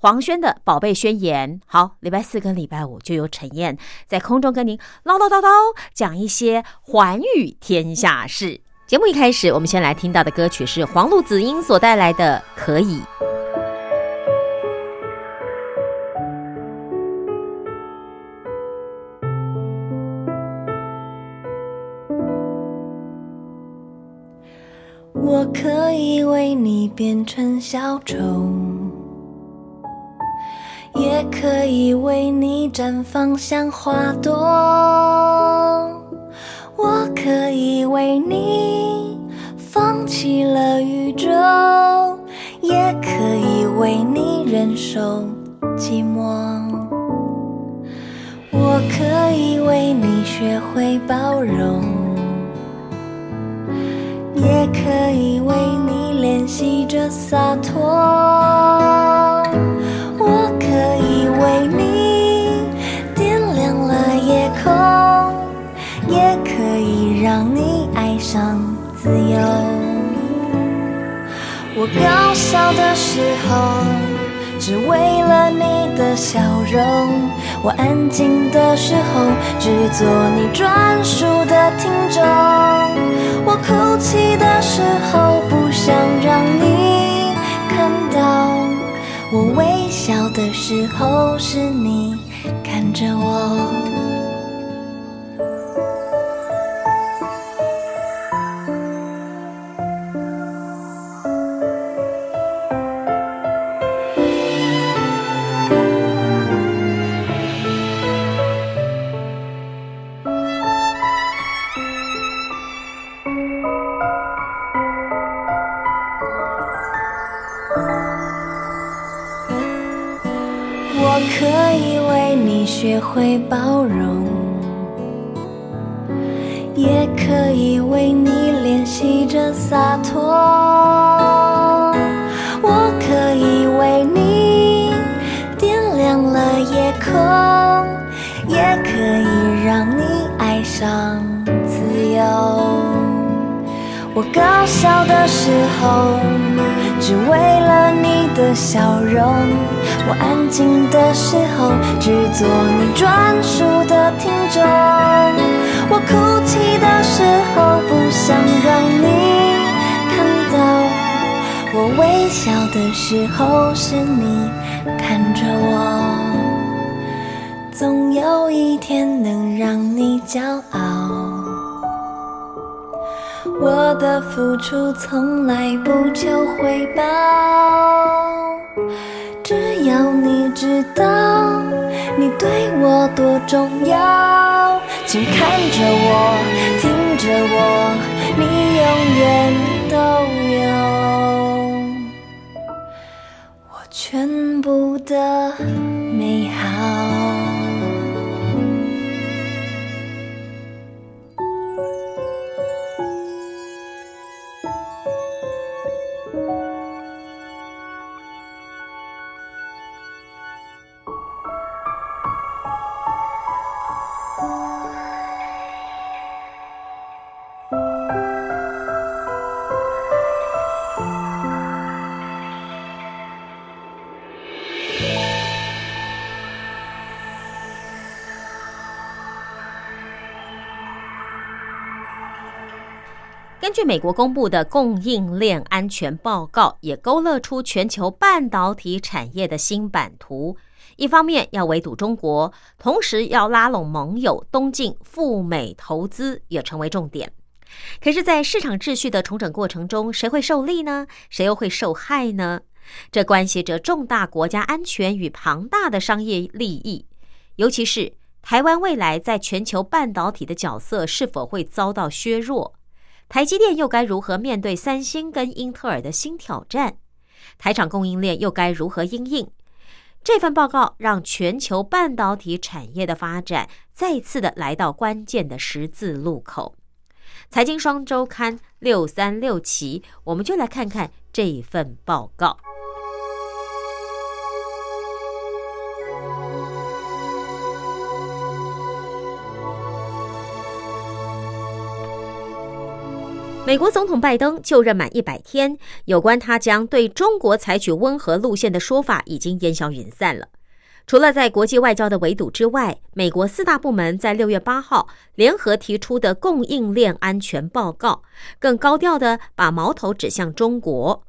黄轩的宝贝宣言，好，礼拜四跟礼拜五就由陈燕在空中跟您唠唠叨叨讲一些寰宇天下事。节目一开始，我们先来听到的歌曲是黄璐子英所带来的《可以》。我可以为你变成小丑。也可以为你绽放像花朵，我可以为你放弃了宇宙，也可以为你忍受寂寞。我可以为你学会包容，也可以为你练习着洒脱。我可以为你点亮了夜空，也可以让你爱上自由。我高笑的时候，只为了你的笑容；我安静的时候，只做你专属的听众。我哭泣的时候，不想让你看到。我微笑的时候，是你看着我。时候，是你看着我。总有一天能让你骄傲，我的付出从来不求回报。只要你知道你对我多重要，请看着我，听着我，你永远都有全部的美好。据美国公布的供应链安全报告，也勾勒出全球半导体产业的新版图。一方面要围堵中国，同时要拉拢盟友东进赴美投资，也成为重点。可是，在市场秩序的重整过程中，谁会受利呢？谁又会受害呢？这关系着重大国家安全与庞大的商业利益，尤其是台湾未来在全球半导体的角色是否会遭到削弱？台积电又该如何面对三星跟英特尔的新挑战？台厂供应链又该如何应应？这份报告让全球半导体产业的发展再次的来到关键的十字路口。财经双周刊六三六期，我们就来看看这份报告。美国总统拜登就任满一百天，有关他将对中国采取温和路线的说法已经烟消云散了。除了在国际外交的围堵之外，美国四大部门在六月八号联合提出的供应链安全报告，更高调的把矛头指向中国。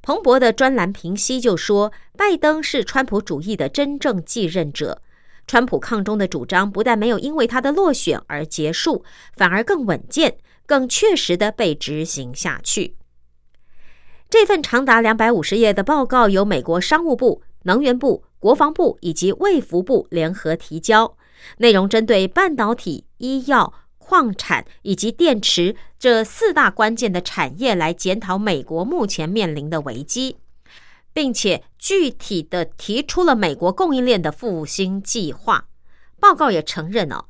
彭博的专栏评析就说，拜登是川普主义的真正继任者。川普抗中的主张不但没有因为他的落选而结束，反而更稳健。更确实的被执行下去。这份长达两百五十页的报告由美国商务部、能源部、国防部以及卫福部联合提交，内容针对半导体、医药、矿产以及电池这四大关键的产业来检讨美国目前面临的危机，并且具体的提出了美国供应链的复兴计划。报告也承认哦。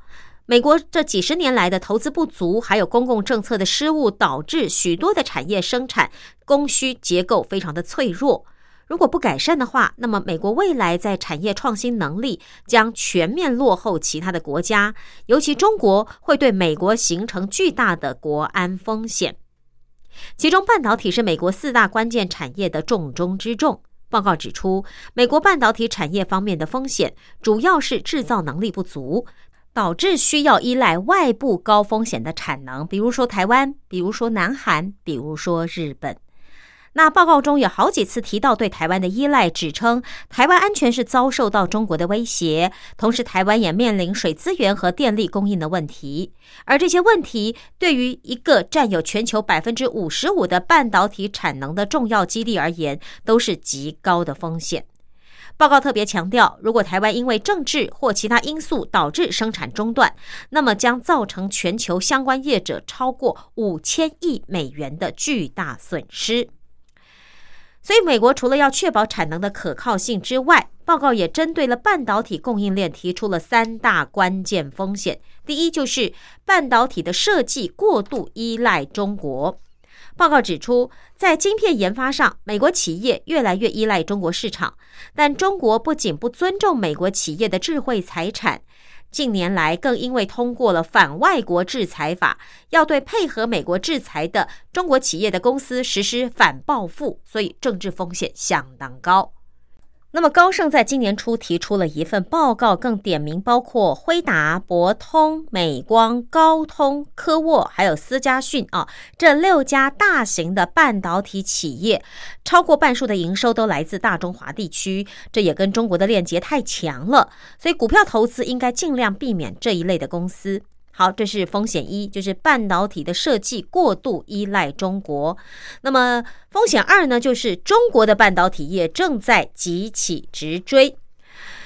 美国这几十年来的投资不足，还有公共政策的失误，导致许多的产业生产供需结构非常的脆弱。如果不改善的话，那么美国未来在产业创新能力将全面落后其他的国家，尤其中国会对美国形成巨大的国安风险。其中，半导体是美国四大关键产业的重中之重。报告指出，美国半导体产业方面的风险主要是制造能力不足。导致需要依赖外部高风险的产能，比如说台湾，比如说南韩，比如说日本。那报告中有好几次提到对台湾的依赖，指称台湾安全是遭受到中国的威胁，同时台湾也面临水资源和电力供应的问题，而这些问题对于一个占有全球百分之五十五的半导体产能的重要基地而言，都是极高的风险。报告特别强调，如果台湾因为政治或其他因素导致生产中断，那么将造成全球相关业者超过五千亿美元的巨大损失。所以，美国除了要确保产能的可靠性之外，报告也针对了半导体供应链提出了三大关键风险。第一，就是半导体的设计过度依赖中国。报告指出，在晶片研发上，美国企业越来越依赖中国市场。但中国不仅不尊重美国企业的智慧财产，近年来更因为通过了反外国制裁法，要对配合美国制裁的中国企业的公司实施反报复，所以政治风险相当高。那么高盛在今年初提出了一份报告，更点名包括辉达、博通、美光、高通、科沃，还有思佳讯啊，这六家大型的半导体企业，超过半数的营收都来自大中华地区，这也跟中国的链接太强了，所以股票投资应该尽量避免这一类的公司。好，这是风险一，就是半导体的设计过度依赖中国。那么风险二呢，就是中国的半导体业正在急起直追。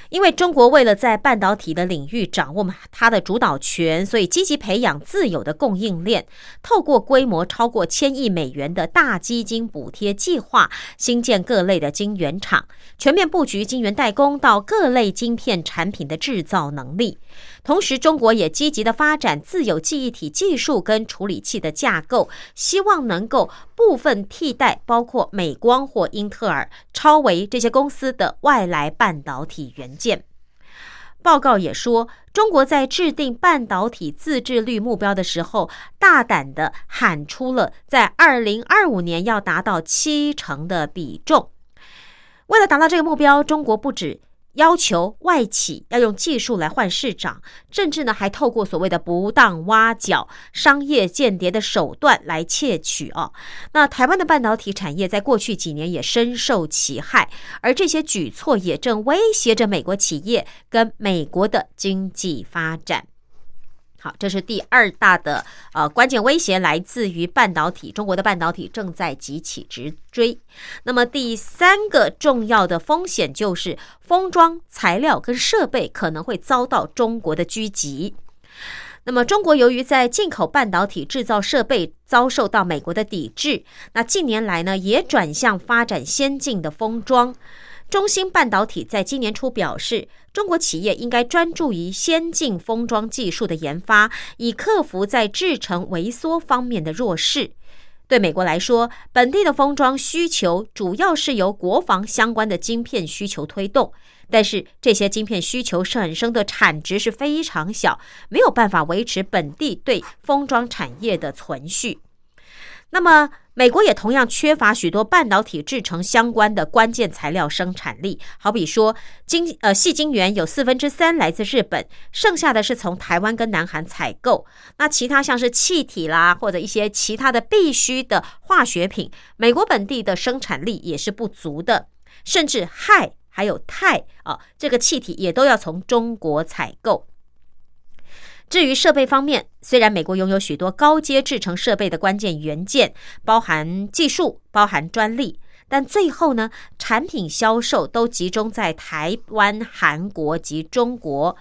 因为中国为了在半导体的领域掌握它的主导权，所以积极培养自有的供应链，透过规模超过千亿美元的大基金补贴计划，新建各类的晶圆厂，全面布局晶圆代工到各类晶片产品的制造能力。同时，中国也积极的发展自有记忆体技术跟处理器的架构，希望能够部分替代包括美光或英特尔、超维这些公司的外来半导体元件。报告也说，中国在制定半导体自制率目标的时候，大胆的喊出了在二零二五年要达到七成的比重。为了达到这个目标，中国不止。要求外企要用技术来换市长，甚至呢还透过所谓的不当挖角、商业间谍的手段来窃取哦。那台湾的半导体产业在过去几年也深受其害，而这些举措也正威胁着美国企业跟美国的经济发展。好，这是第二大的呃关键威胁，来自于半导体。中国的半导体正在急起直追。那么第三个重要的风险就是封装材料跟设备可能会遭到中国的狙击。那么中国由于在进口半导体制造设备遭受到美国的抵制，那近年来呢也转向发展先进的封装。中芯半导体在今年初表示，中国企业应该专注于先进封装技术的研发，以克服在制程萎缩方面的弱势。对美国来说，本地的封装需求主要是由国防相关的晶片需求推动，但是这些晶片需求产生的产值是非常小，没有办法维持本地对封装产业的存续。那么，美国也同样缺乏许多半导体制成相关的关键材料生产力，好比说晶呃细晶圆有四分之三来自日本，剩下的是从台湾跟南韩采购。那其他像是气体啦，或者一些其他的必须的化学品，美国本地的生产力也是不足的，甚至氦还有钛啊，这个气体也都要从中国采购。至于设备方面，虽然美国拥有许多高阶制成设备的关键元件，包含技术、包含专利，但最后呢，产品销售都集中在台湾、韩国及中国。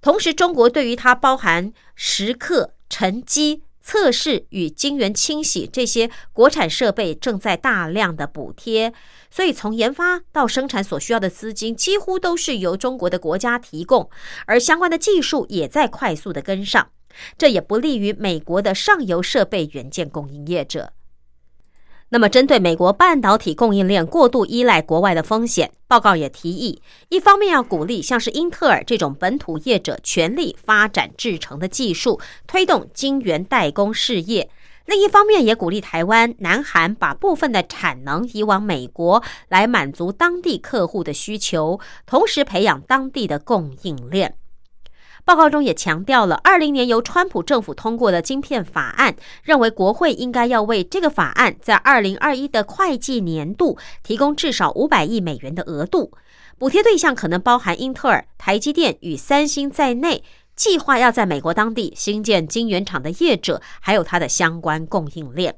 同时，中国对于它包含蚀刻、沉积。测试与晶圆清洗这些国产设备正在大量的补贴，所以从研发到生产所需要的资金几乎都是由中国的国家提供，而相关的技术也在快速的跟上，这也不利于美国的上游设备元件供应业者。那么，针对美国半导体供应链过度依赖国外的风险，报告也提议，一方面要鼓励像是英特尔这种本土业者全力发展制程的技术，推动晶圆代工事业；另一方面也鼓励台湾、南韩把部分的产能移往美国，来满足当地客户的需求，同时培养当地的供应链。报告中也强调了，二零年由川普政府通过的晶片法案，认为国会应该要为这个法案在二零二一的会计年度提供至少五百亿美元的额度，补贴对象可能包含英特尔、台积电与三星在内，计划要在美国当地新建晶圆厂的业者，还有它的相关供应链。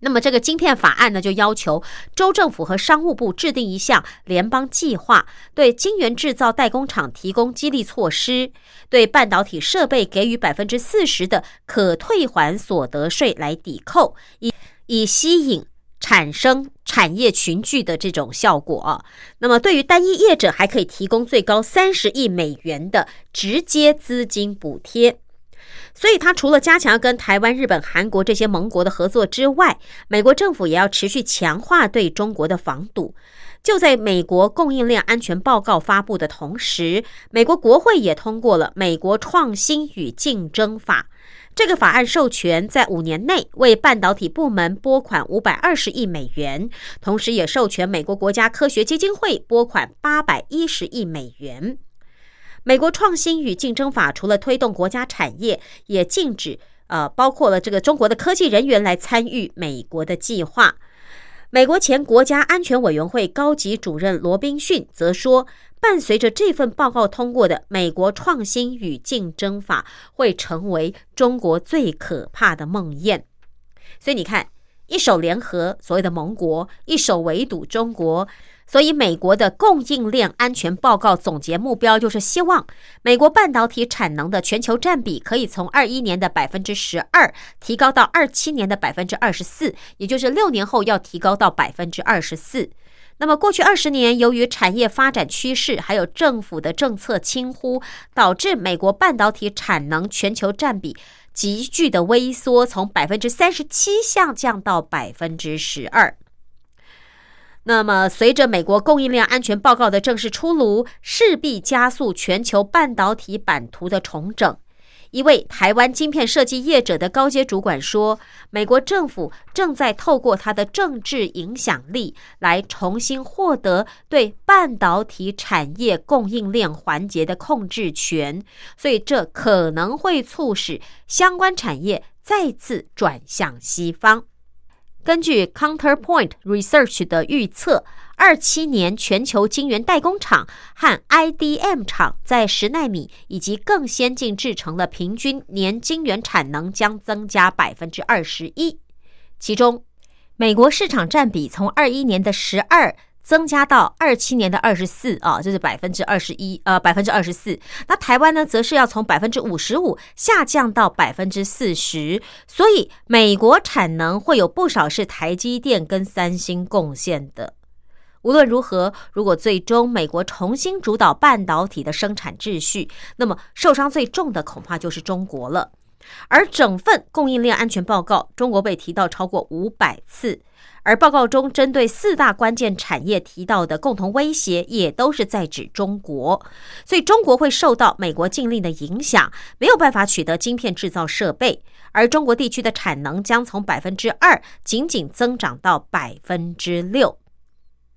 那么，这个晶片法案呢，就要求州政府和商务部制定一项联邦计划，对晶圆制造代工厂提供激励措施，对半导体设备给予百分之四十的可退还所得税来抵扣，以以吸引产生产业群聚的这种效果。那么，对于单一业者，还可以提供最高三十亿美元的直接资金补贴。所以，他除了加强跟台湾、日本、韩国这些盟国的合作之外，美国政府也要持续强化对中国的防堵。就在美国供应链安全报告发布的同时，美国国会也通过了《美国创新与竞争法》。这个法案授权在五年内为半导体部门拨款五百二十亿美元，同时也授权美国国家科学基金会拨款八百一十亿美元。美国创新与竞争法除了推动国家产业，也禁止呃，包括了这个中国的科技人员来参与美国的计划。美国前国家安全委员会高级主任罗宾逊则说，伴随着这份报告通过的美国创新与竞争法会成为中国最可怕的梦魇。所以你看，一手联合所谓的盟国，一手围堵中国。所以，美国的供应链安全报告总结目标就是希望美国半导体产能的全球占比可以从二一年的百分之十二提高到二七年的百分之二十四，也就是六年后要提高到百分之二十四。那么，过去二十年，由于产业发展趋势还有政府的政策轻忽，导致美国半导体产能全球占比急剧的微缩，从百分之三十七下降到百分之十二。那么，随着美国供应链安全报告的正式出炉，势必加速全球半导体版图的重整。一位台湾晶片设计业者的高阶主管说：“美国政府正在透过它的政治影响力，来重新获得对半导体产业供应链环节的控制权，所以这可能会促使相关产业再次转向西方。”根据 Counterpoint Research 的预测，二七年全球晶圆代工厂和 IDM 厂在十纳米以及更先进制程的平均年晶圆产能将增加百分之二十一，其中美国市场占比从二一年的十二。增加到二七年的二十四啊，这是百分之二十一，呃，百分之二十四。那台湾呢，则是要从百分之五十五下降到百分之四十。所以，美国产能会有不少是台积电跟三星贡献的。无论如何，如果最终美国重新主导半导体的生产秩序，那么受伤最重的恐怕就是中国了。而整份供应链安全报告，中国被提到超过五百次。而报告中针对四大关键产业提到的共同威胁，也都是在指中国，所以中国会受到美国禁令的影响，没有办法取得晶片制造设备，而中国地区的产能将从百分之二仅仅增长到百分之六。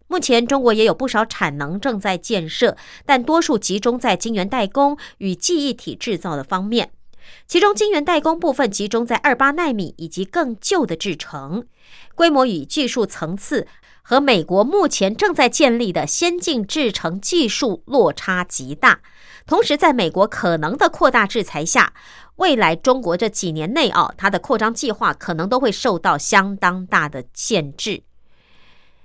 目前中国也有不少产能正在建设，但多数集中在晶圆代工与记忆体制造的方面。其中，晶圆代工部分集中在二八纳米以及更旧的制程，规模与技术层次和美国目前正在建立的先进制程技术落差极大。同时，在美国可能的扩大制裁下，未来中国这几年内啊，它的扩张计划可能都会受到相当大的限制。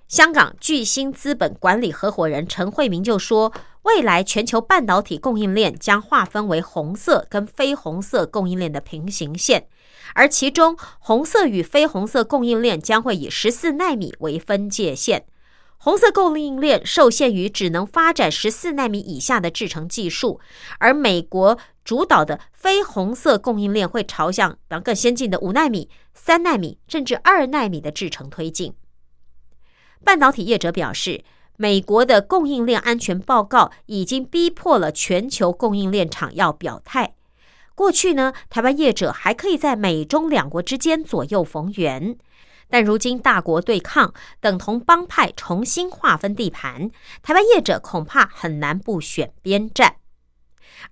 香港巨星资本管理合伙人陈慧明就说。未来全球半导体供应链将划分为红色跟非红色供应链的平行线，而其中红色与非红色供应链将会以十四纳米为分界线。红色供应链受限于只能发展十四纳米以下的制程技术，而美国主导的非红色供应链会朝向更先进的五纳米、三纳米甚至二纳米的制程推进。半导体业者表示。美国的供应链安全报告已经逼迫了全球供应链厂要表态。过去呢，台湾业者还可以在美中两国之间左右逢源，但如今大国对抗，等同帮派重新划分地盘，台湾业者恐怕很难不选边站。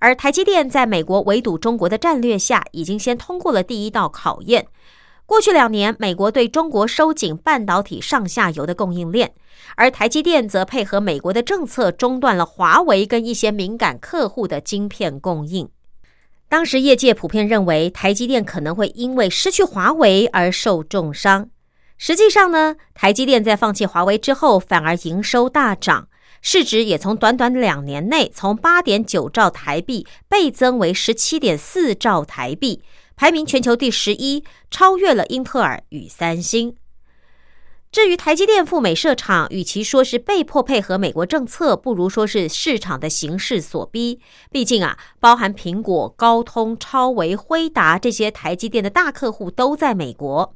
而台积电在美国围堵中国的战略下，已经先通过了第一道考验。过去两年，美国对中国收紧半导体上下游的供应链，而台积电则配合美国的政策，中断了华为跟一些敏感客户的晶片供应。当时业界普遍认为，台积电可能会因为失去华为而受重伤。实际上呢，台积电在放弃华为之后，反而营收大涨，市值也从短短两年内从八点九兆台币倍增为十七点四兆台币。排名全球第十一，超越了英特尔与三星。至于台积电赴美设厂，与其说是被迫配合美国政策，不如说是市场的形势所逼。毕竟啊，包含苹果、高通、超维、辉达这些台积电的大客户都在美国，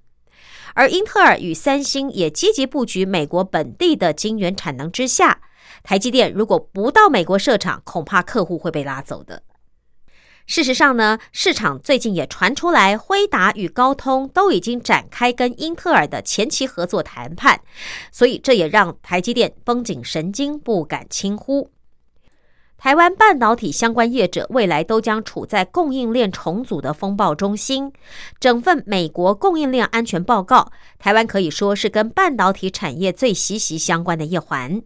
而英特尔与三星也积极布局美国本地的晶圆产能之下，台积电如果不到美国设厂，恐怕客户会被拉走的。事实上呢，市场最近也传出来，辉达与高通都已经展开跟英特尔的前期合作谈判，所以这也让台积电绷紧神经，不敢轻忽。台湾半导体相关业者未来都将处在供应链重组的风暴中心。整份美国供应链安全报告，台湾可以说是跟半导体产业最息息相关的一环。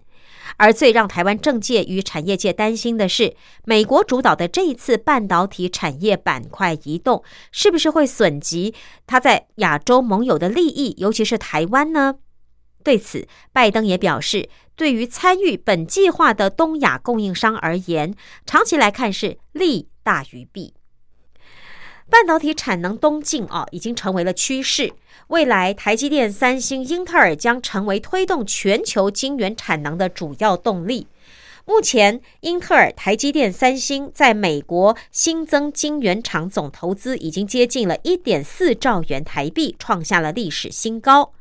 而最让台湾政界与产业界担心的是，美国主导的这一次半导体产业板块移动，是不是会损及他在亚洲盟友的利益，尤其是台湾呢？对此，拜登也表示，对于参与本计划的东亚供应商而言，长期来看是利大于弊。半导体产能东进啊，已经成为了趋势。未来，台积电、三星、英特尔将成为推动全球晶圆产能的主要动力。目前，英特尔、台积电、三星在美国新增晶圆厂总投资已经接近了一点四兆元台币，创下了历史新高。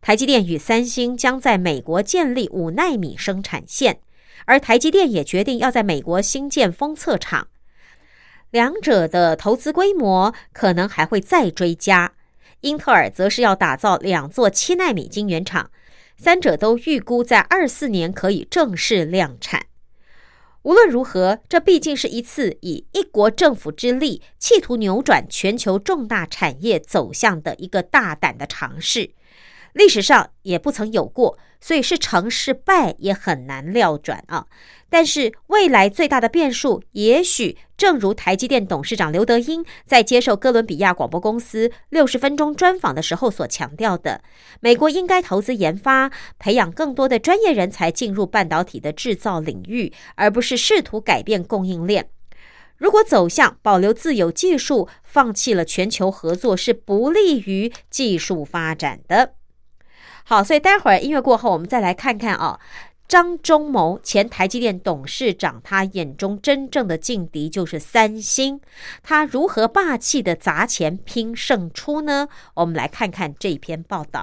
台积电与三星将在美国建立五纳米生产线，而台积电也决定要在美国新建封测厂。两者的投资规模可能还会再追加。英特尔则是要打造两座七纳米晶圆厂，三者都预估在二四年可以正式量产。无论如何，这毕竟是一次以一国政府之力企图扭转全球重大产业走向的一个大胆的尝试。历史上也不曾有过，所以是成是败也很难料转啊。但是未来最大的变数，也许正如台积电董事长刘德英在接受哥伦比亚广播公司六十分钟专访的时候所强调的：美国应该投资研发，培养更多的专业人才进入半导体的制造领域，而不是试图改变供应链。如果走向保留自有技术，放弃了全球合作，是不利于技术发展的。好，所以待会儿音乐过后，我们再来看看啊。张忠谋，前台积电董事长，他眼中真正的劲敌就是三星，他如何霸气的砸钱拼胜出呢？我们来看看这篇报道。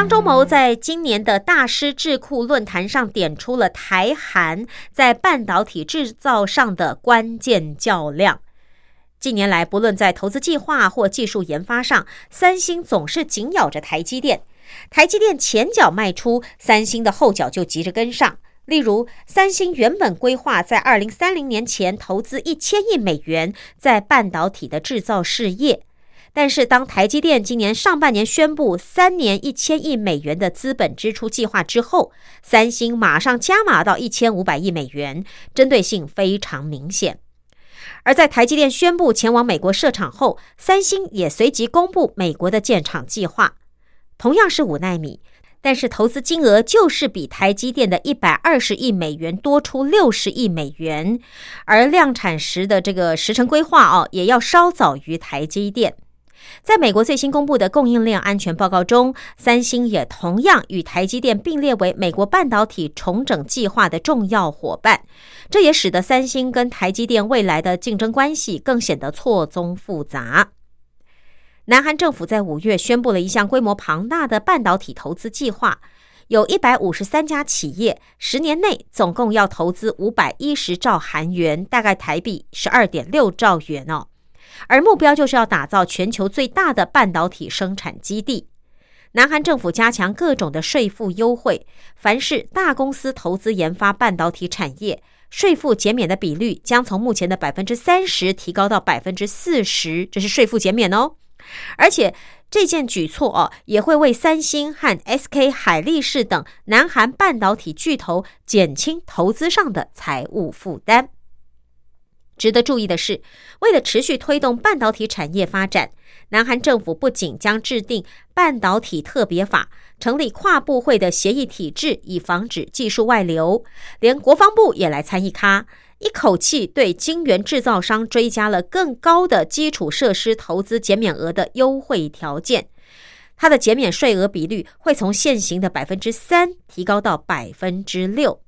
张忠谋在今年的大师智库论坛上点出了台韩在半导体制造上的关键较量。近年来，不论在投资计划或技术研发上，三星总是紧咬着台积电。台积电前脚迈出，三星的后脚就急着跟上。例如，三星原本规划在二零三零年前投资一千亿美元在半导体的制造事业，但是当台积电今年上半年宣布三年一千亿美元的资本支出计划之后，三星马上加码到一千五百亿美元，针对性非常明显。而在台积电宣布前往美国设厂后，三星也随即公布美国的建厂计划，同样是五纳米。但是投资金额就是比台积电的一百二十亿美元多出六十亿美元，而量产时的这个时程规划哦，也要稍早于台积电。在美国最新公布的供应链安全报告中，三星也同样与台积电并列为美国半导体重整计划的重要伙伴，这也使得三星跟台积电未来的竞争关系更显得错综复杂。南韩政府在五月宣布了一项规模庞大的半导体投资计划，有一百五十三家企业，十年内总共要投资五百一十兆韩元，大概台币十二点六兆元哦。而目标就是要打造全球最大的半导体生产基地。南韩政府加强各种的税负优惠，凡是大公司投资研发半导体产业，税负减免的比率将从目前的百分之三十提高到百分之四十，这是税负减免哦。而且这件举措哦，也会为三星和 SK 海力士等南韩半导体巨头减轻投资上的财务负担。值得注意的是，为了持续推动半导体产业发展，南韩政府不仅将制定半导体特别法，成立跨部会的协议体制，以防止技术外流，连国防部也来参与咖。一口气对晶圆制造商追加了更高的基础设施投资减免额的优惠条件，它的减免税额比率会从现行的百分之三提高到百分之六，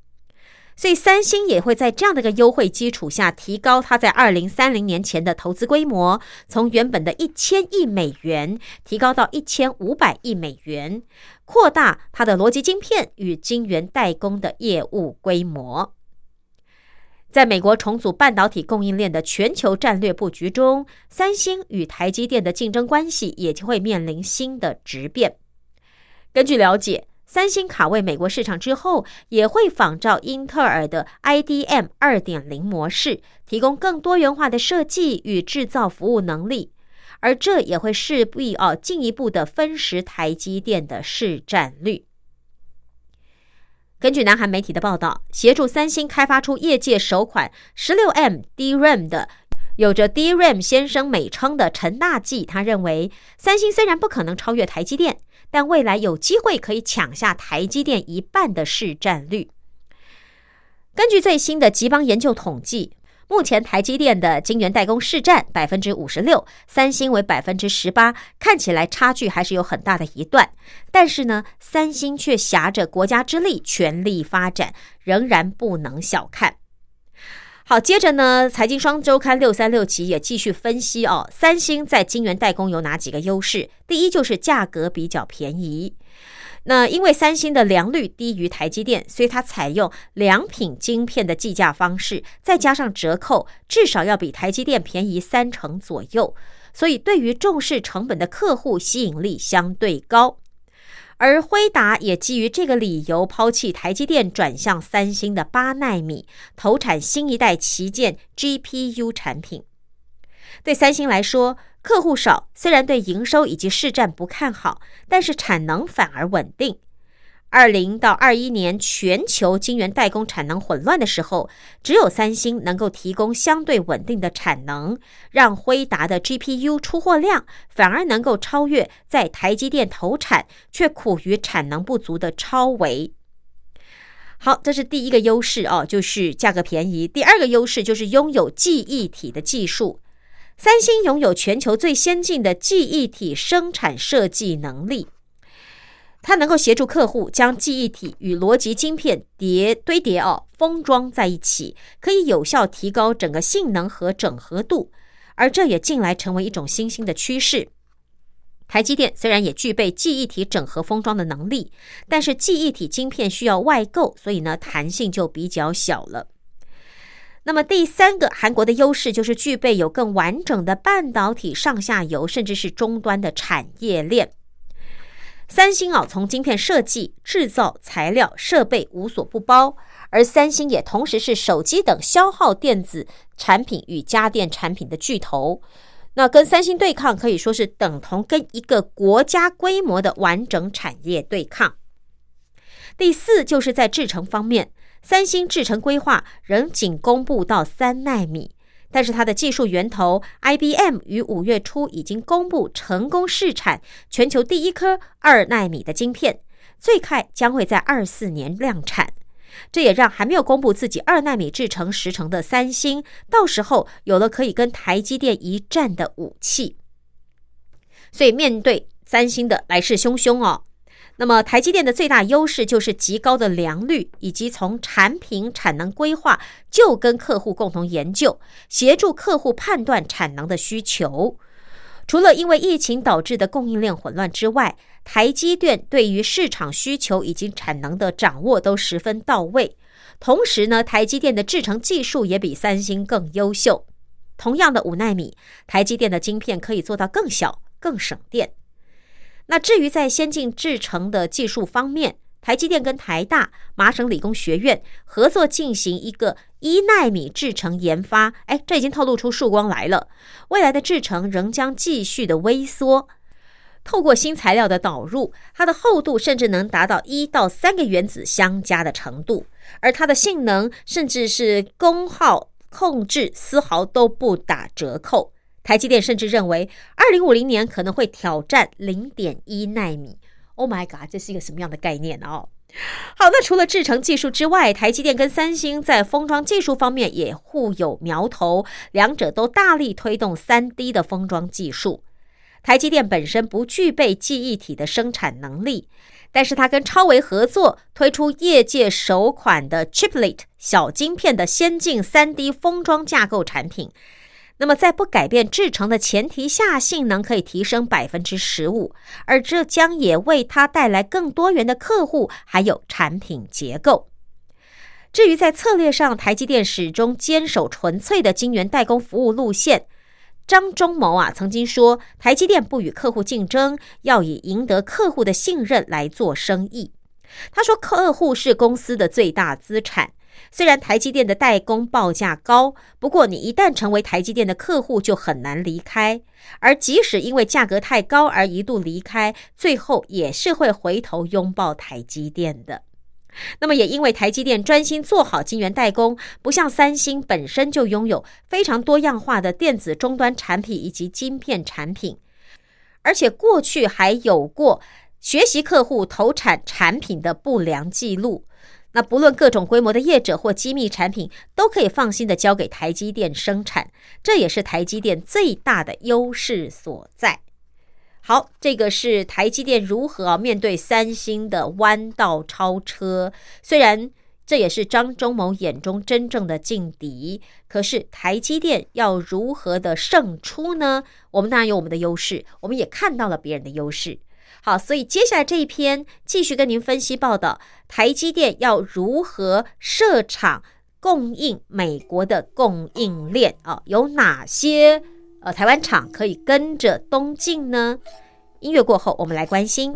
所以三星也会在这样的一个优惠基础下，提高它在二零三零年前的投资规模，从原本的一千亿美元提高到一千五百亿美元，扩大它的逻辑晶片与晶圆代工的业务规模。在美国重组半导体供应链的全球战略布局中，三星与台积电的竞争关系也就会面临新的质变。根据了解，三星卡位美国市场之后，也会仿照英特尔的 IDM 二点零模式，提供更多元化的设计与制造服务能力，而这也会势必哦进一步的分食台积电的市占率。根据南韩媒体的报道，协助三星开发出业界首款十六 M DRAM 的，有着 DRAM 先生美称的陈大纪，他认为三星虽然不可能超越台积电，但未来有机会可以抢下台积电一半的市占率。根据最新的吉邦研究统计。目前台积电的晶圆代工市占百分之五十六，三星为百分之十八，看起来差距还是有很大的一段。但是呢，三星却挟着国家之力全力发展，仍然不能小看。好，接着呢，财经双周刊六三六期也继续分析哦，三星在晶圆代工有哪几个优势？第一就是价格比较便宜。那因为三星的良率低于台积电，所以它采用良品晶片的计价方式，再加上折扣，至少要比台积电便宜三成左右。所以对于重视成本的客户，吸引力相对高。而辉达也基于这个理由，抛弃台积电，转向三星的八纳米，投产新一代旗舰 GPU 产品。对三星来说，客户少，虽然对营收以及市占不看好，但是产能反而稳定。二零到二一年全球晶圆代工产能混乱的时候，只有三星能够提供相对稳定的产能，让辉达的 GPU 出货量反而能够超越在台积电投产却苦于产能不足的超维。好，这是第一个优势哦，就是价格便宜。第二个优势就是拥有记忆体的技术。三星拥有全球最先进的记忆体生产设计能力，它能够协助客户将记忆体与逻辑晶片叠堆叠哦封装在一起，可以有效提高整个性能和整合度，而这也近来成为一种新兴的趋势。台积电虽然也具备记忆体整合封装的能力，但是记忆体晶片需要外购，所以呢弹性就比较小了。那么第三个韩国的优势就是具备有更完整的半导体上下游甚至是终端的产业链。三星啊，从晶片设计、制造、材料、设备无所不包，而三星也同时是手机等消耗电子产品与家电产品的巨头。那跟三星对抗，可以说是等同跟一个国家规模的完整产业对抗。第四，就是在制程方面，三星制程规划仍仅公布到三纳米，但是它的技术源头 IBM 于五月初已经公布成功试产全球第一颗二纳米的晶片，最快将会在二四年量产。这也让还没有公布自己二纳米制程时程的三星，到时候有了可以跟台积电一战的武器。所以面对三星的来势汹汹哦。那么，台积电的最大优势就是极高的良率，以及从产品产能规划就跟客户共同研究，协助客户判断产能的需求。除了因为疫情导致的供应链混乱之外，台积电对于市场需求以及产能的掌握都十分到位。同时呢，台积电的制程技术也比三星更优秀。同样的五纳米，台积电的晶片可以做到更小、更省电。那至于在先进制程的技术方面，台积电跟台大、麻省理工学院合作进行一个一纳米制程研发，哎，这已经透露出曙光来了。未来的制程仍将继续的微缩，透过新材料的导入，它的厚度甚至能达到一到三个原子相加的程度，而它的性能甚至是功耗控制丝毫都不打折扣。台积电甚至认为，二零五零年可能会挑战零点一纳米。Oh my god，这是一个什么样的概念哦？好，那除了制程技术之外，台积电跟三星在封装技术方面也互有苗头，两者都大力推动三 D 的封装技术。台积电本身不具备记忆体的生产能力，但是它跟超微合作，推出业界首款的 Chiplet 小晶片的先进三 D 封装架构产品。那么，在不改变制程的前提下，性能可以提升百分之十五，而这将也为它带来更多元的客户，还有产品结构。至于在策略上，台积电始终坚守纯粹的晶圆代工服务路线。张忠谋啊曾经说，台积电不与客户竞争，要以赢得客户的信任来做生意。他说，客户是公司的最大资产。虽然台积电的代工报价高，不过你一旦成为台积电的客户，就很难离开。而即使因为价格太高而一度离开，最后也是会回头拥抱台积电的。那么，也因为台积电专心做好晶圆代工，不像三星本身就拥有非常多样化的电子终端产品以及晶片产品，而且过去还有过学习客户投产产品的不良记录。那不论各种规模的业者或机密产品，都可以放心的交给台积电生产，这也是台积电最大的优势所在。好，这个是台积电如何面对三星的弯道超车。虽然这也是张忠谋眼中真正的劲敌，可是台积电要如何的胜出呢？我们当然有我们的优势，我们也看到了别人的优势。好，所以接下来这一篇继续跟您分析报道，台积电要如何设厂供应美国的供应链啊？有哪些呃台湾厂可以跟着东进呢？音乐过后，我们来关心。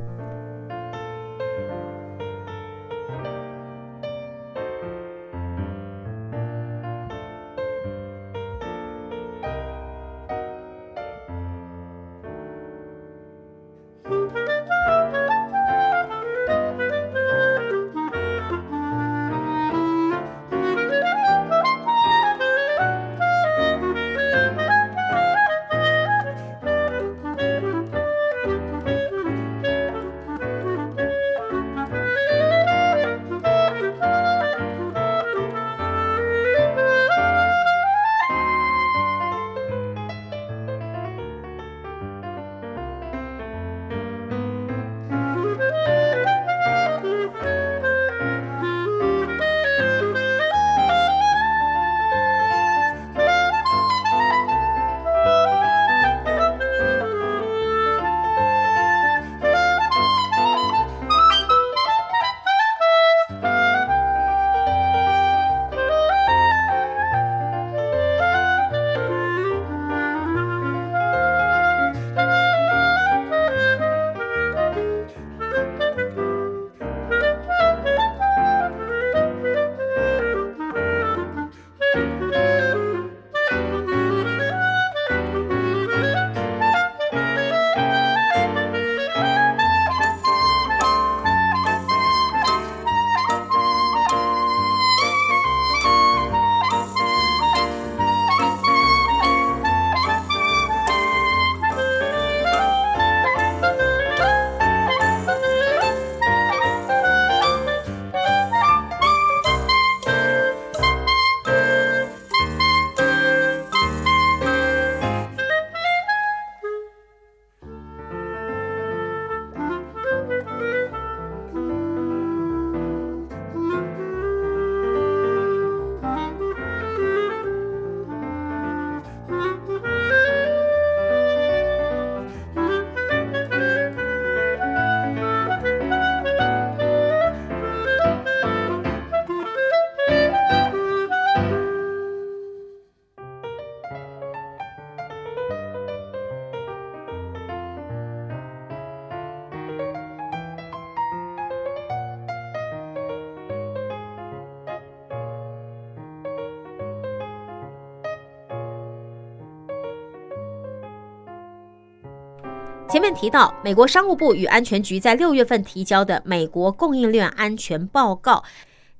提到，美国商务部与安全局在六月份提交的《美国供应链安全报告》，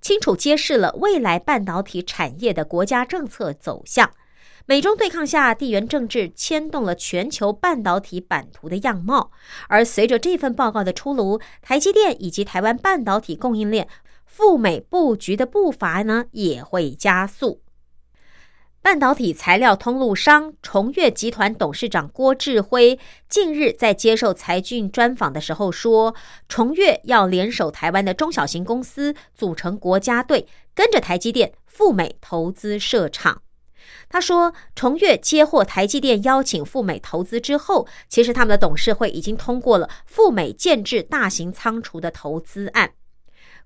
清楚揭示了未来半导体产业的国家政策走向。美中对抗下，地缘政治牵动了全球半导体版图的样貌。而随着这份报告的出炉，台积电以及台湾半导体供应链赴美布局的步伐呢，也会加速。半导体材料通路商重越集团董事长郭志辉近日在接受财讯专访的时候说，重越要联手台湾的中小型公司，组成国家队，跟着台积电赴美投资设厂。他说，重越接获台积电邀请赴美投资之后，其实他们的董事会已经通过了赴美建制大型仓储的投资案。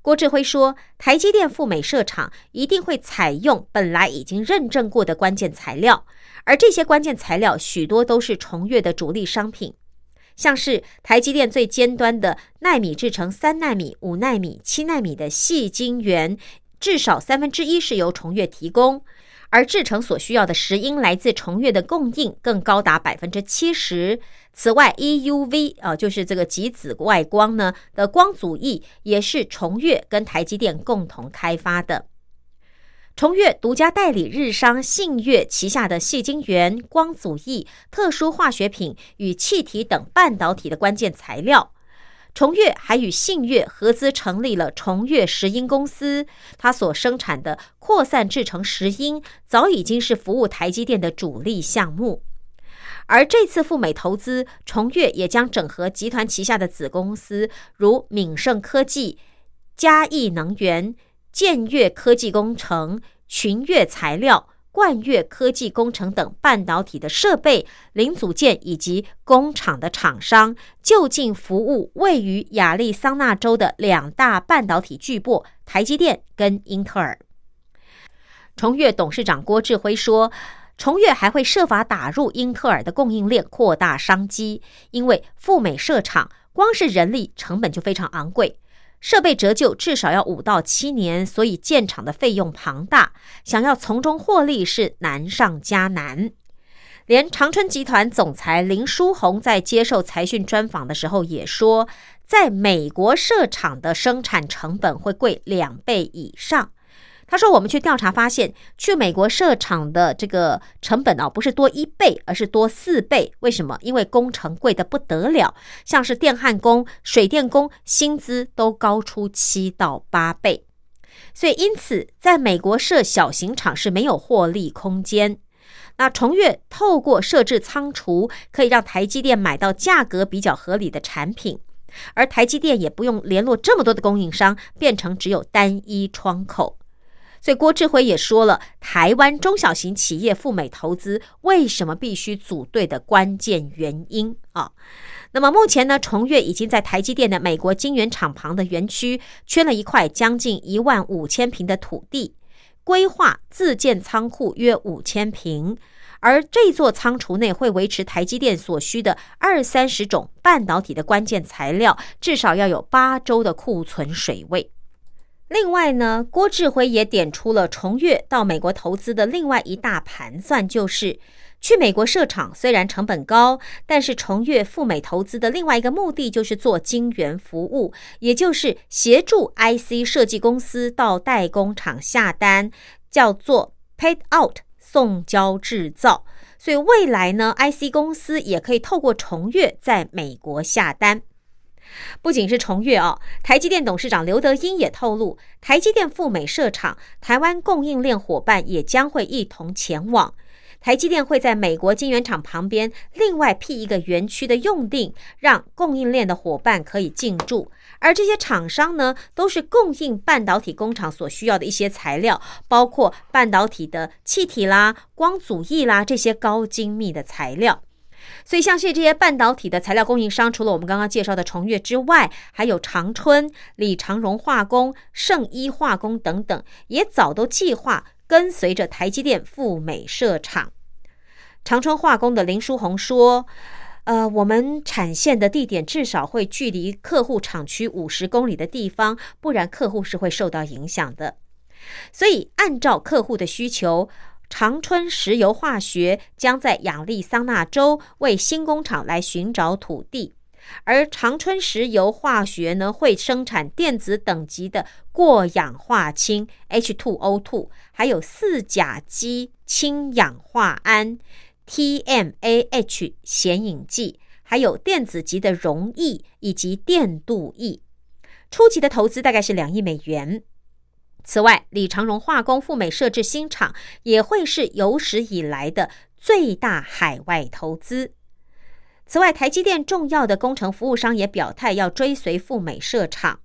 郭志辉说：“台积电赴美设厂一定会采用本来已经认证过的关键材料，而这些关键材料许多都是重越的主力商品，像是台积电最尖端的纳米制成三纳米、五纳米、七纳米的细晶圆，至少三分之一是由重越提供。”而制成所需要的石英来自重越的供应更高达百分之七十。此外，EUV 啊，就是这个极紫外光呢的光阻液，也是重越跟台积电共同开发的。重越独家代理日商信越旗下的细晶圆、光阻液、特殊化学品与气体等半导体的关键材料。重越还与信越合资成立了重越石英公司，它所生产的扩散制成石英早已经是服务台积电的主力项目。而这次赴美投资，重越也将整合集团旗下的子公司，如敏盛科技、嘉义能源、建越科技工程、群越材料。冠越科技工程等半导体的设备、零组件以及工厂的厂商，就近服务位于亚利桑那州的两大半导体巨擘台积电跟英特尔。重越董事长郭志辉说：“重越还会设法打入英特尔的供应链，扩大商机。因为赴美设厂，光是人力成本就非常昂贵。”设备折旧至少要五到七年，所以建厂的费用庞大，想要从中获利是难上加难。连长春集团总裁林书鸿在接受财讯专访的时候也说，在美国设厂的生产成本会贵两倍以上。他说：“我们去调查发现，去美国设厂的这个成本啊，不是多一倍，而是多四倍。为什么？因为工程贵的不得了，像是电焊工、水电工，薪资都高出七到八倍。所以，因此在美国设小型厂是没有获利空间。那重越透过设置仓储，可以让台积电买到价格比较合理的产品，而台积电也不用联络这么多的供应商，变成只有单一窗口。”所以郭志辉也说了，台湾中小型企业赴美投资为什么必须组队的关键原因啊。那么目前呢，重越已经在台积电的美国晶圆厂旁的园区圈了一块将近一万五千平的土地，规划自建仓库约五千平，而这座仓储内会维持台积电所需的二三十种半导体的关键材料，至少要有八周的库存水位。另外呢，郭志辉也点出了重越到美国投资的另外一大盘算，就是去美国设厂虽然成本高，但是重越赴美投资的另外一个目的就是做晶圆服务，也就是协助 IC 设计公司到代工厂下单，叫做 paid out 送交制造。所以未来呢，IC 公司也可以透过重越在美国下单。不仅是重越哦，台积电董事长刘德英也透露，台积电赴美设厂，台湾供应链伙伴也将会一同前往。台积电会在美国晶圆厂旁边另外辟一个园区的用地，让供应链的伙伴可以进驻。而这些厂商呢，都是供应半导体工厂所需要的一些材料，包括半导体的气体啦、光阻液啦这些高精密的材料。所以，像是这些半导体的材料供应商，除了我们刚刚介绍的重越之外，还有长春、李长荣化工、圣一化工等等，也早都计划跟随着台积电赴美设厂。长春化工的林书宏说：“呃，我们产线的地点至少会距离客户厂区五十公里的地方，不然客户是会受到影响的。所以，按照客户的需求。”长春石油化学将在亚利桑那州为新工厂来寻找土地。而长春石油化学呢，会生产电子等级的过氧化氢 （H2O2），还有四甲基氢氧化铵 （TMAH） 显影剂，还有电子级的溶液以及电镀液。初级的投资大概是两亿美元。此外，李长荣化工赴美设置新厂，也会是有史以来的最大海外投资。此外，台积电重要的工程服务商也表态要追随赴美设厂。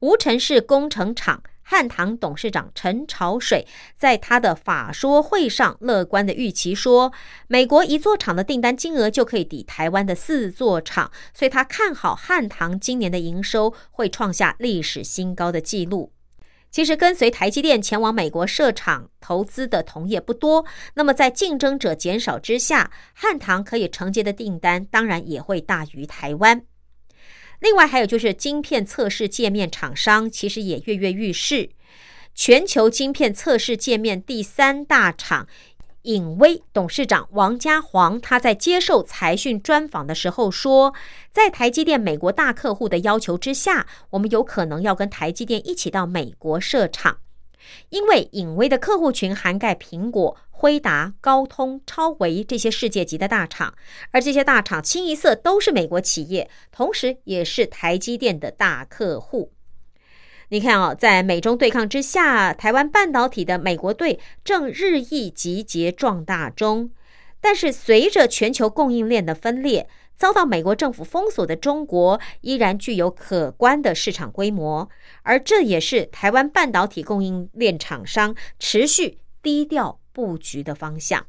无尘市工程厂汉唐董事长陈朝水在他的法说会上乐观的预期说，美国一座厂的订单金额就可以抵台湾的四座厂，所以他看好汉唐今年的营收会创下历史新高的纪录。其实，跟随台积电前往美国设厂投资的同业不多。那么，在竞争者减少之下，汉唐可以承接的订单当然也会大于台湾。另外，还有就是晶片测试界面厂商，其实也跃跃欲试。全球晶片测试界面第三大厂。影威董事长王家煌他在接受财讯专访的时候说，在台积电美国大客户的要求之下，我们有可能要跟台积电一起到美国设厂，因为影威的客户群涵盖苹果、辉达、高通、超维这些世界级的大厂，而这些大厂清一色都是美国企业，同时也是台积电的大客户。你看哦，在美中对抗之下，台湾半导体的美国队正日益集结壮大中。但是，随着全球供应链的分裂，遭到美国政府封锁的中国依然具有可观的市场规模，而这也是台湾半导体供应链厂商持续低调布局的方向。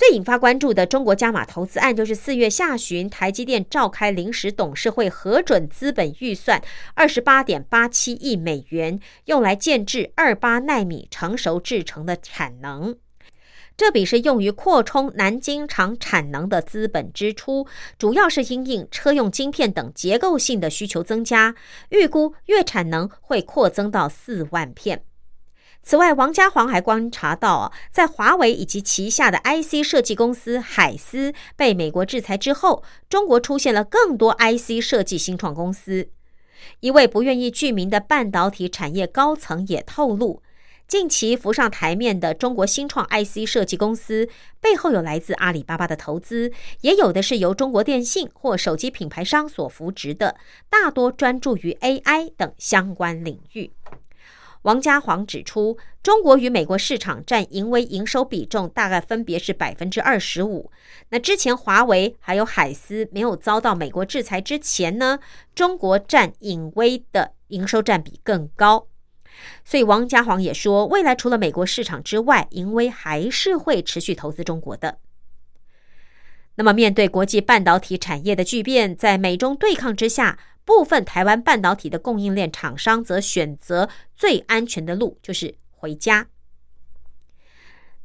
最引发关注的中国加码投资案，就是四月下旬台积电召开临时董事会核准资本预算二十八点八七亿美元，用来建制二八纳米成熟制成的产能。这笔是用于扩充南京厂产能的资本支出，主要是因应车用晶片等结构性的需求增加，预估月产能会扩增到四万片。此外，王家煌还观察到，在华为以及旗下的 IC 设计公司海思被美国制裁之后，中国出现了更多 IC 设计新创公司。一位不愿意具名的半导体产业高层也透露，近期浮上台面的中国新创 IC 设计公司背后有来自阿里巴巴的投资，也有的是由中国电信或手机品牌商所扶植的，大多专注于 AI 等相关领域。王家煌指出，中国与美国市场占盈威营收比重大概分别是百分之二十五。那之前华为还有海思没有遭到美国制裁之前呢，中国占盈威的营收占比更高。所以王家煌也说，未来除了美国市场之外，盈威还是会持续投资中国的。那么，面对国际半导体产业的巨变，在美中对抗之下。部分台湾半导体的供应链厂商则选择最安全的路，就是回家。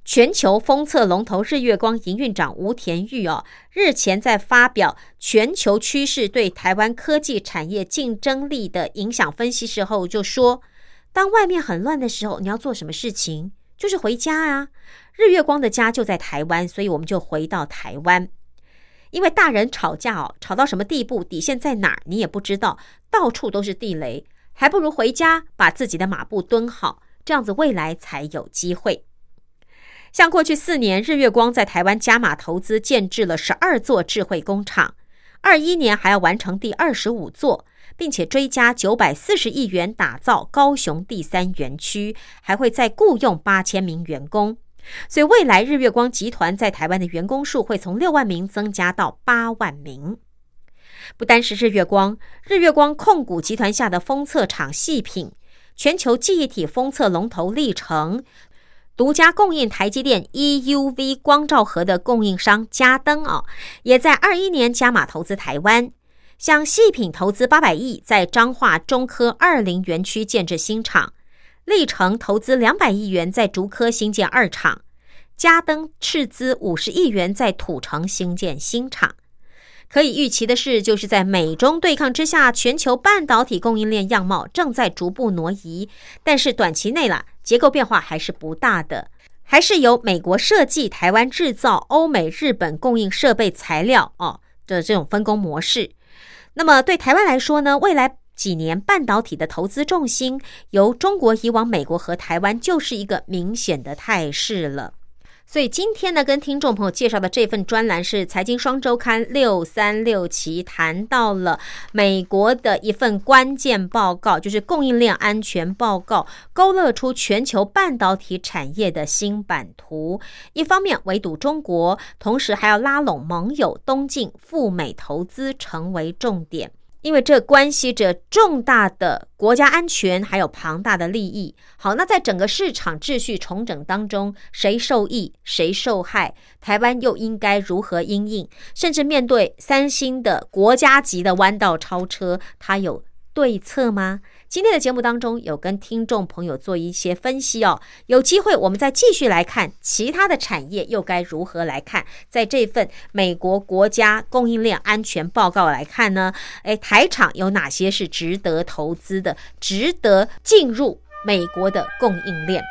全球封测龙头日月光营运长吴田玉哦，日前在发表全球趋势对台湾科技产业竞争力的影响分析时候，就说：当外面很乱的时候，你要做什么事情？就是回家啊！日月光的家就在台湾，所以我们就回到台湾。因为大人吵架哦，吵到什么地步，底线在哪儿，你也不知道，到处都是地雷，还不如回家把自己的马步蹲好，这样子未来才有机会。像过去四年，日月光在台湾加码投资建制了十二座智慧工厂，二一年还要完成第二十五座，并且追加九百四十亿元打造高雄第三园区，还会再雇佣八千名员工。所以，未来日月光集团在台湾的员工数会从六万名增加到八万名。不单是日月光，日月光控股集团下的封测厂细品、全球记忆体封测龙头历程、独家供应台积电 EUV 光照盒的供应商嘉登啊，也在二一年加码投资台湾，向细品投资八百亿，在彰化中科二零园区建制新厂。历程投资两百亿元在竹科新建二厂，嘉登斥资五十亿元在土城新建新厂。可以预期的是，就是在美中对抗之下，全球半导体供应链样貌正在逐步挪移。但是短期内啦，结构变化还是不大的。还是由美国设计、台湾制造、欧美、日本供应设备材料哦的这种分工模式。那么对台湾来说呢，未来几年半导体的投资重心由中国移往美国和台湾，就是一个明显的态势了。所以今天呢，跟听众朋友介绍的这份专栏是《财经双周刊》六三六期，谈到了美国的一份关键报告，就是供应链安全报告，勾勒出全球半导体产业的新版图。一方面围堵中国，同时还要拉拢盟友东进赴美投资，成为重点。因为这关系着重大的国家安全，还有庞大的利益。好，那在整个市场秩序重整当中，谁受益，谁受害？台湾又应该如何应应？甚至面对三星的国家级的弯道超车，它有对策吗？今天的节目当中有跟听众朋友做一些分析哦，有机会我们再继续来看其他的产业又该如何来看，在这份美国国家供应链安全报告来看呢？诶，台厂有哪些是值得投资的，值得进入美国的供应链？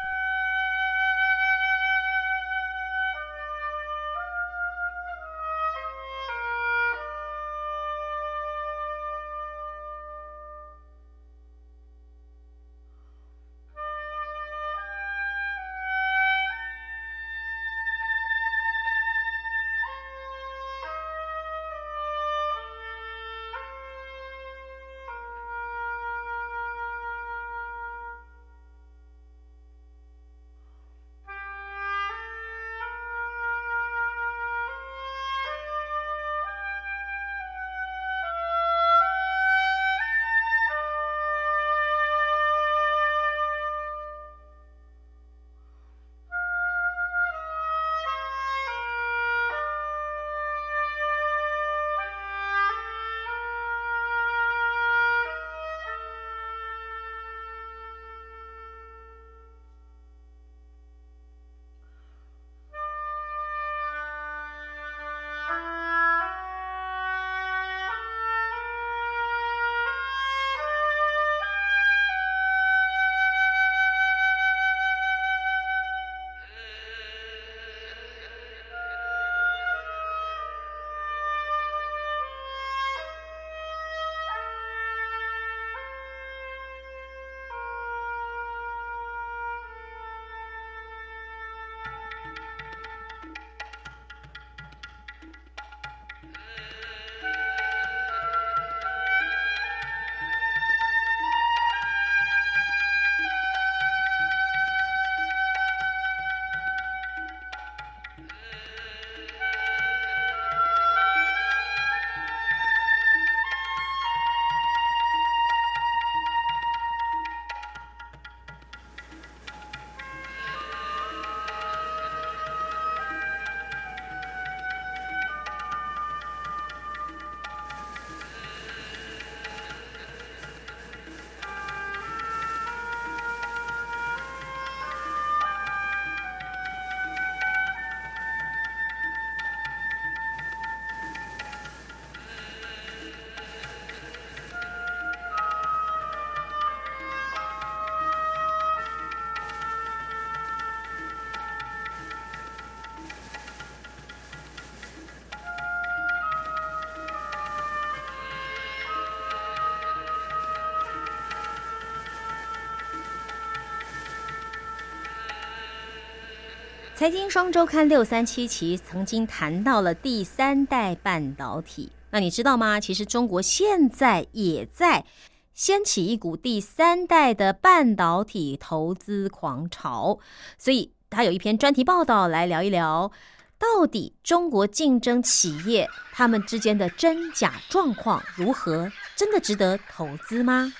财经双周刊六三七期曾经谈到了第三代半导体，那你知道吗？其实中国现在也在掀起一股第三代的半导体投资狂潮，所以他有一篇专题报道来聊一聊，到底中国竞争企业他们之间的真假状况如何？真的值得投资吗？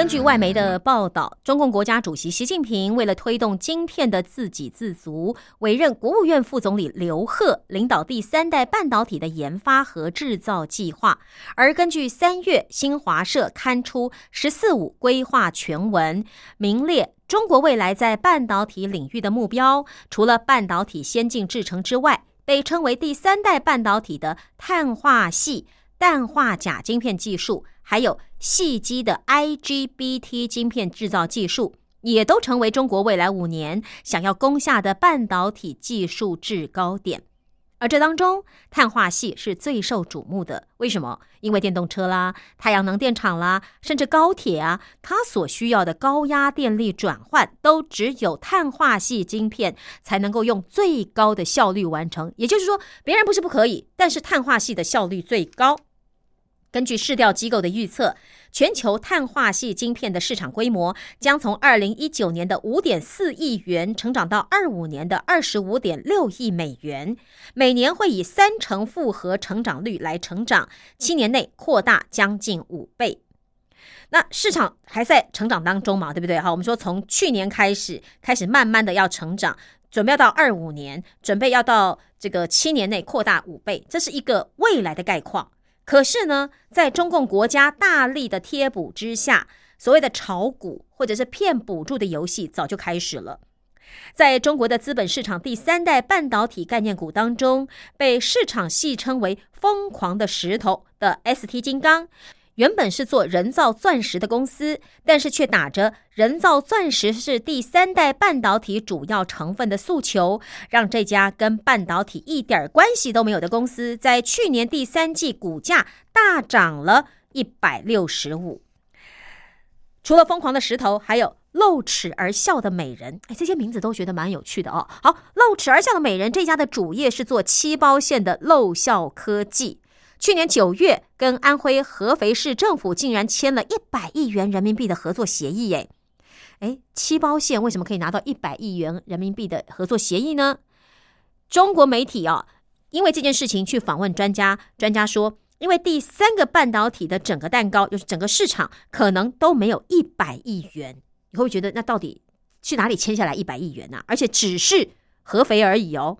根据外媒的报道，中共国家主席习近平为了推动晶片的自给自足，委任国务院副总理刘鹤领导第三代半导体的研发和制造计划。而根据三月新华社刊出“十四五”规划全文，名列中国未来在半导体领域的目标，除了半导体先进制程之外，被称为第三代半导体的碳化系、氮化钾晶片技术。还有细基的 IGBT 晶片制造技术，也都成为中国未来五年想要攻下的半导体技术制高点。而这当中，碳化系是最受瞩目的。为什么？因为电动车啦、太阳能电厂啦，甚至高铁啊，它所需要的高压电力转换，都只有碳化系晶片才能够用最高的效率完成。也就是说，别人不是不可以，但是碳化系的效率最高。根据市调机构的预测，全球碳化系晶片的市场规模将从二零一九年的五点四亿元成长到二五年的二十五点六亿美元，每年会以三成复合成长率来成长，七年内扩大将近五倍。那市场还在成长当中嘛，对不对？好，我们说从去年开始，开始慢慢的要成长，准备要到二五年，准备要到这个七年内扩大五倍，这是一个未来的概况。可是呢，在中共国家大力的贴补之下，所谓的炒股或者是骗补助的游戏早就开始了。在中国的资本市场第三代半导体概念股当中，被市场戏称为“疯狂的石头”的 ST 金刚。原本是做人造钻石的公司，但是却打着人造钻石是第三代半导体主要成分的诉求，让这家跟半导体一点关系都没有的公司在去年第三季股价大涨了一百六十五。除了疯狂的石头，还有露齿而笑的美人，哎，这些名字都觉得蛮有趣的哦。好，露齿而笑的美人这家的主业是做七包线的露笑科技。去年九月，跟安徽合肥市政府竟然签了一百亿元人民币的合作协议，耶！哎，七包线为什么可以拿到一百亿元人民币的合作协议呢？中国媒体啊，因为这件事情去访问专家，专家说，因为第三个半导体的整个蛋糕，就是整个市场可能都没有一百亿元。你会觉得，那到底去哪里签下来一百亿元呢？而且只是合肥而已哦。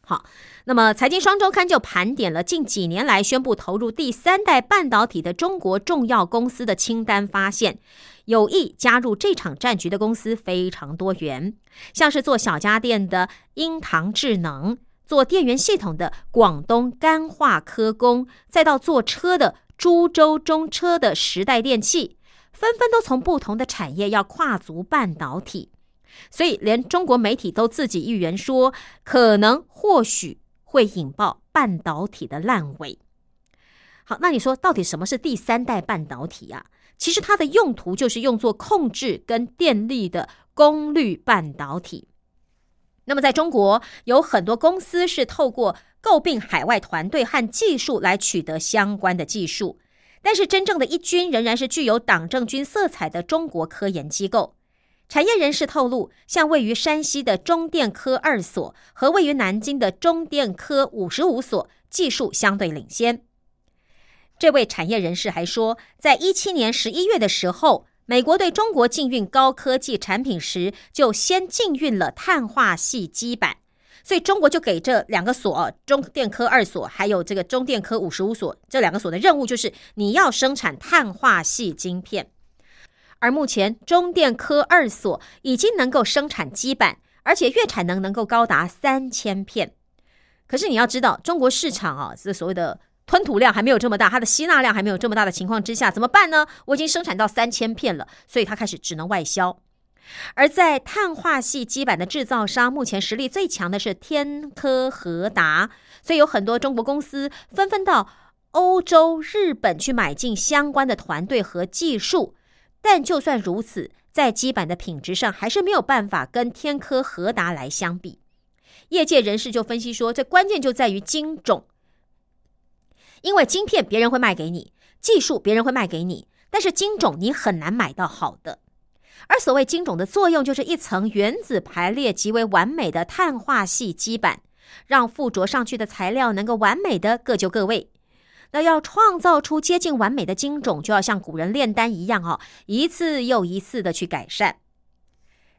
好。那么，财经双周刊就盘点了近几年来宣布投入第三代半导体的中国重要公司的清单，发现有意加入这场战局的公司非常多元，像是做小家电的英唐智能，做电源系统的广东干化科工，再到做车的株洲中车的时代电器，纷纷都从不同的产业要跨足半导体，所以连中国媒体都自己预言说，可能或许。会引爆半导体的烂尾。好，那你说到底什么是第三代半导体啊？其实它的用途就是用作控制跟电力的功率半导体。那么在中国有很多公司是透过购并海外团队和技术来取得相关的技术，但是真正的一军仍然是具有党政军色彩的中国科研机构。产业人士透露，像位于山西的中电科二所和位于南京的中电科五十五所技术相对领先。这位产业人士还说，在一七年十一月的时候，美国对中国禁运高科技产品时，就先禁运了碳化系基板，所以中国就给这两个所中电科二所还有这个中电科五十五所这两个所的任务，就是你要生产碳化系晶片。而目前，中电科二所已经能够生产基板，而且月产能能够高达三千片。可是你要知道，中国市场啊，这所谓的吞吐量还没有这么大，它的吸纳量还没有这么大的情况之下，怎么办呢？我已经生产到三千片了，所以它开始只能外销。而在碳化系基板的制造商，目前实力最强的是天科和达，所以有很多中国公司纷纷到欧洲、日本去买进相关的团队和技术。但就算如此，在基板的品质上还是没有办法跟天科和达来相比。业界人士就分析说，这关键就在于晶种，因为晶片别人会卖给你，技术别人会卖给你，但是晶种你很难买到好的。而所谓晶种的作用，就是一层原子排列极为完美的碳化系基板，让附着上去的材料能够完美的各就各位。那要创造出接近完美的晶种，就要像古人炼丹一样哦，一次又一次的去改善。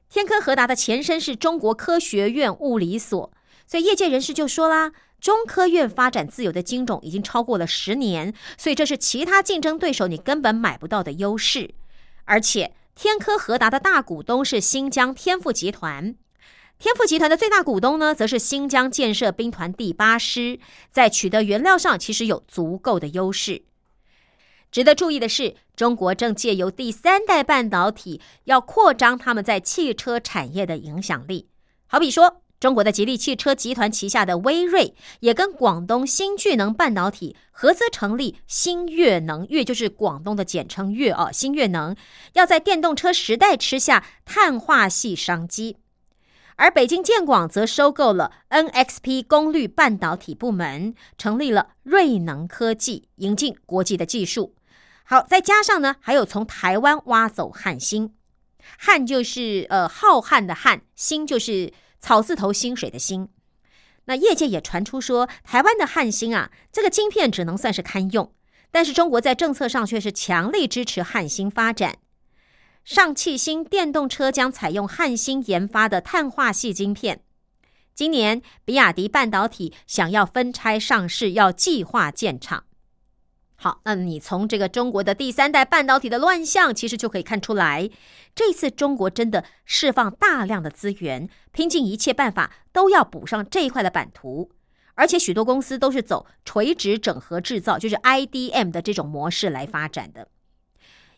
天科和达的前身是中国科学院物理所，所以业界人士就说啦，中科院发展自有的晶种已经超过了十年，所以这是其他竞争对手你根本买不到的优势。而且天科和达的大股东是新疆天赋集团。天赋集团的最大股东呢，则是新疆建设兵团第八师，在取得原料上其实有足够的优势。值得注意的是，中国正借由第三代半导体，要扩张他们在汽车产业的影响力。好比说，中国的吉利汽车集团旗下的威锐，也跟广东新巨能半导体合资成立新越能，越就是广东的简称越哦，新越能要在电动车时代吃下碳化系商机。而北京建广则收购了 NXP 功率半导体部门，成立了瑞能科技，引进国际的技术。好，再加上呢，还有从台湾挖走汉芯，汉就是呃浩瀚的汉，芯就是草字头薪水的薪。那业界也传出说，台湾的汉芯啊，这个晶片只能算是堪用，但是中国在政策上却是强力支持汉芯发展。上汽新电动车将采用汉芯研发的碳化系晶片。今年，比亚迪半导体想要分拆上市，要计划建厂。好，那你从这个中国的第三代半导体的乱象，其实就可以看出来，这次中国真的释放大量的资源，拼尽一切办法都要补上这一块的版图。而且许多公司都是走垂直整合制造，就是 IDM 的这种模式来发展的。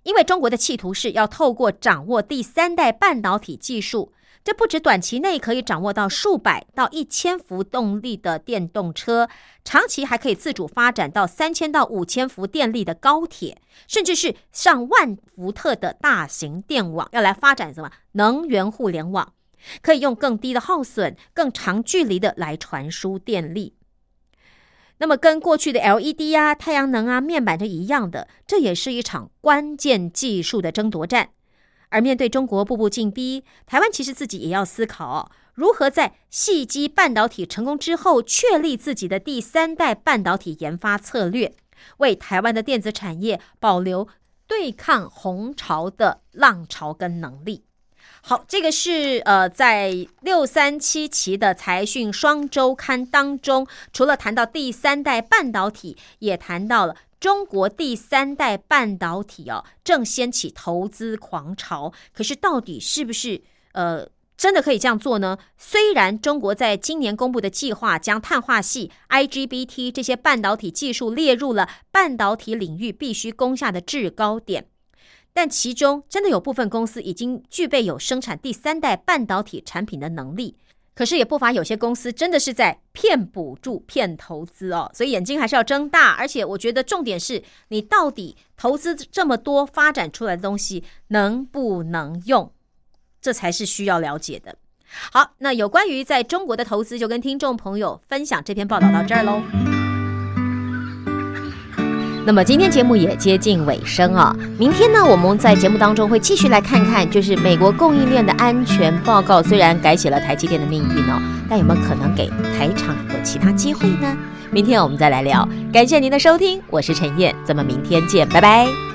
因为中国的企图是要透过掌握第三代半导体技术，这不止短期内可以掌握到数百到一千伏动力的电动车，长期还可以自主发展到三千到五千伏电力的高铁，甚至是上万伏特的大型电网，要来发展什么能源互联网，可以用更低的耗损、更长距离的来传输电力。那么，跟过去的 LED 啊、太阳能啊、面板是一样的，这也是一场关键技术的争夺战。而面对中国步步进逼，台湾其实自己也要思考如何在细基半导体成功之后，确立自己的第三代半导体研发策略，为台湾的电子产业保留对抗红潮的浪潮跟能力。好，这个是呃，在六三七期的财讯双周刊当中，除了谈到第三代半导体，也谈到了中国第三代半导体哦，正掀起投资狂潮。可是，到底是不是呃真的可以这样做呢？虽然中国在今年公布的计划，将碳化系、IGBT 这些半导体技术列入了半导体领域必须攻下的制高点。但其中真的有部分公司已经具备有生产第三代半导体产品的能力，可是也不乏有些公司真的是在骗补助、骗投资哦，所以眼睛还是要睁大。而且我觉得重点是你到底投资这么多发展出来的东西能不能用，这才是需要了解的。好，那有关于在中国的投资，就跟听众朋友分享这篇报道到这儿喽。那么今天节目也接近尾声啊，明天呢，我们在节目当中会继续来看看，就是美国供应链的安全报告，虽然改写了台积电的命运哦，但有没有可能给台厂有其他机会呢？明天我们再来聊。感谢您的收听，我是陈燕，咱们明天见，拜拜。